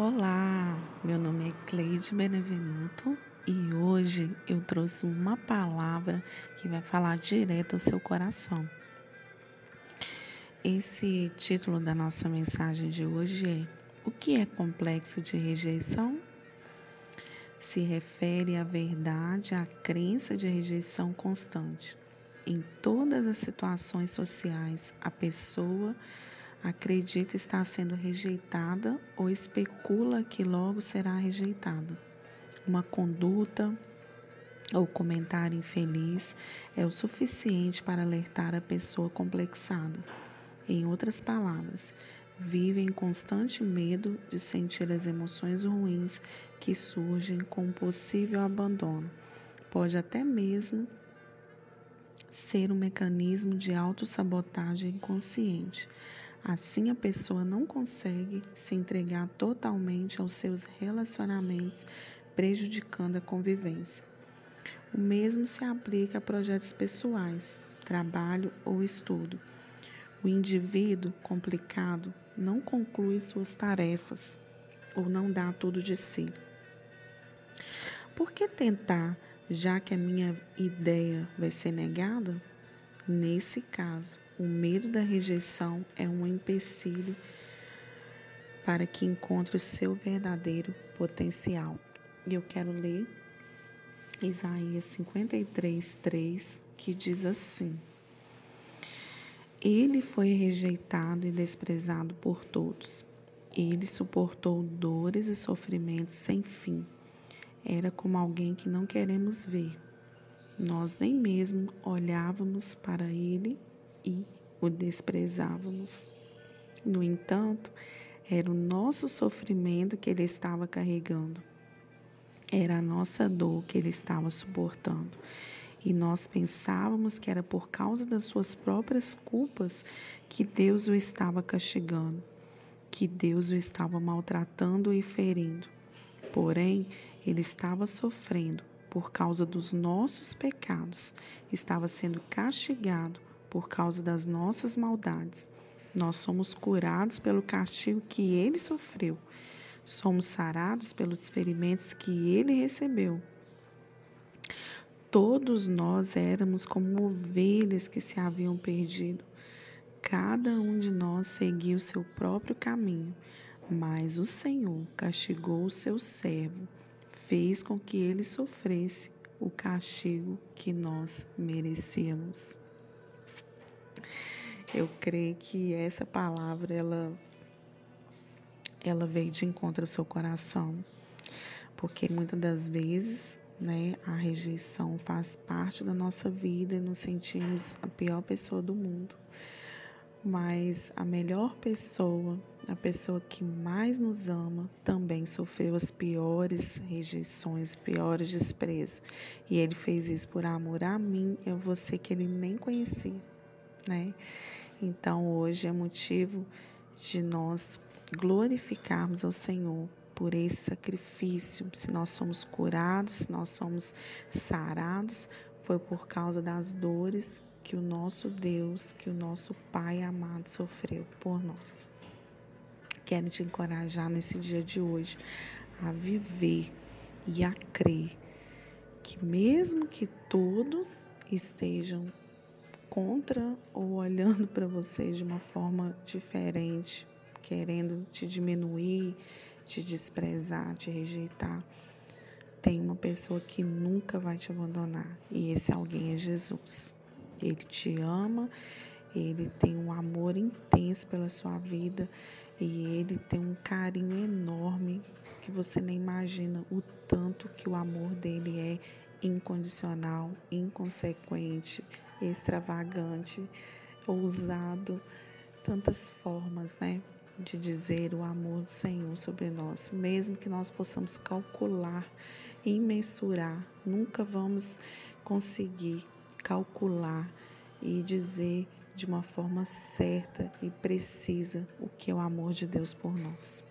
Olá, meu nome é Cleide Benevenuto e hoje eu trouxe uma palavra que vai falar direto ao seu coração. Esse título da nossa mensagem de hoje é O que é complexo de rejeição? Se refere à verdade, à crença de rejeição constante. Em todas as situações sociais, a pessoa acredita estar sendo rejeitada ou especula que logo será rejeitada. Uma conduta ou comentário infeliz é o suficiente para alertar a pessoa complexada. Em outras palavras, vive em constante medo de sentir as emoções ruins que surgem com um possível abandono. Pode até mesmo ser um mecanismo de autossabotagem inconsciente Assim, a pessoa não consegue se entregar totalmente aos seus relacionamentos, prejudicando a convivência. O mesmo se aplica a projetos pessoais, trabalho ou estudo. O indivíduo complicado não conclui suas tarefas ou não dá tudo de si. Por que tentar, já que a minha ideia vai ser negada? Nesse caso, o medo da rejeição é um empecilho para que encontre o seu verdadeiro potencial. E eu quero ler Isaías 53, 3, que diz assim: Ele foi rejeitado e desprezado por todos. Ele suportou dores e sofrimentos sem fim. Era como alguém que não queremos ver nós nem mesmo olhávamos para ele e o desprezávamos. No entanto, era o nosso sofrimento que ele estava carregando. Era a nossa dor que ele estava suportando. E nós pensávamos que era por causa das suas próprias culpas que Deus o estava castigando, que Deus o estava maltratando e ferindo. Porém, ele estava sofrendo por causa dos nossos pecados, estava sendo castigado por causa das nossas maldades. Nós somos curados pelo castigo que ele sofreu. Somos sarados pelos ferimentos que ele recebeu. Todos nós éramos como ovelhas que se haviam perdido. Cada um de nós seguiu seu próprio caminho, mas o Senhor castigou o seu servo fez com que ele sofresse o castigo que nós merecíamos. Eu creio que essa palavra ela ela veio de encontro ao seu coração, porque muitas das vezes, né, a rejeição faz parte da nossa vida e nos sentimos a pior pessoa do mundo mas a melhor pessoa, a pessoa que mais nos ama, também sofreu as piores rejeições, piores desprezos. E ele fez isso por amor a mim e a você que ele nem conhecia, né? Então hoje é motivo de nós glorificarmos ao Senhor por esse sacrifício. Se nós somos curados, se nós somos sarados, foi por causa das dores que o nosso Deus, que o nosso Pai amado sofreu por nós. Quero te encorajar nesse dia de hoje a viver e a crer que, mesmo que todos estejam contra ou olhando para você de uma forma diferente, querendo te diminuir, te desprezar, te rejeitar, tem uma pessoa que nunca vai te abandonar e esse alguém é Jesus. Ele te ama, ele tem um amor intenso pela sua vida e ele tem um carinho enorme que você nem imagina o tanto que o amor dele é incondicional, inconsequente, extravagante, ousado, tantas formas, né? De dizer o amor do Senhor sobre nós, mesmo que nós possamos calcular e mensurar, nunca vamos conseguir calcular e dizer de uma forma certa e precisa o que é o amor de Deus por nós.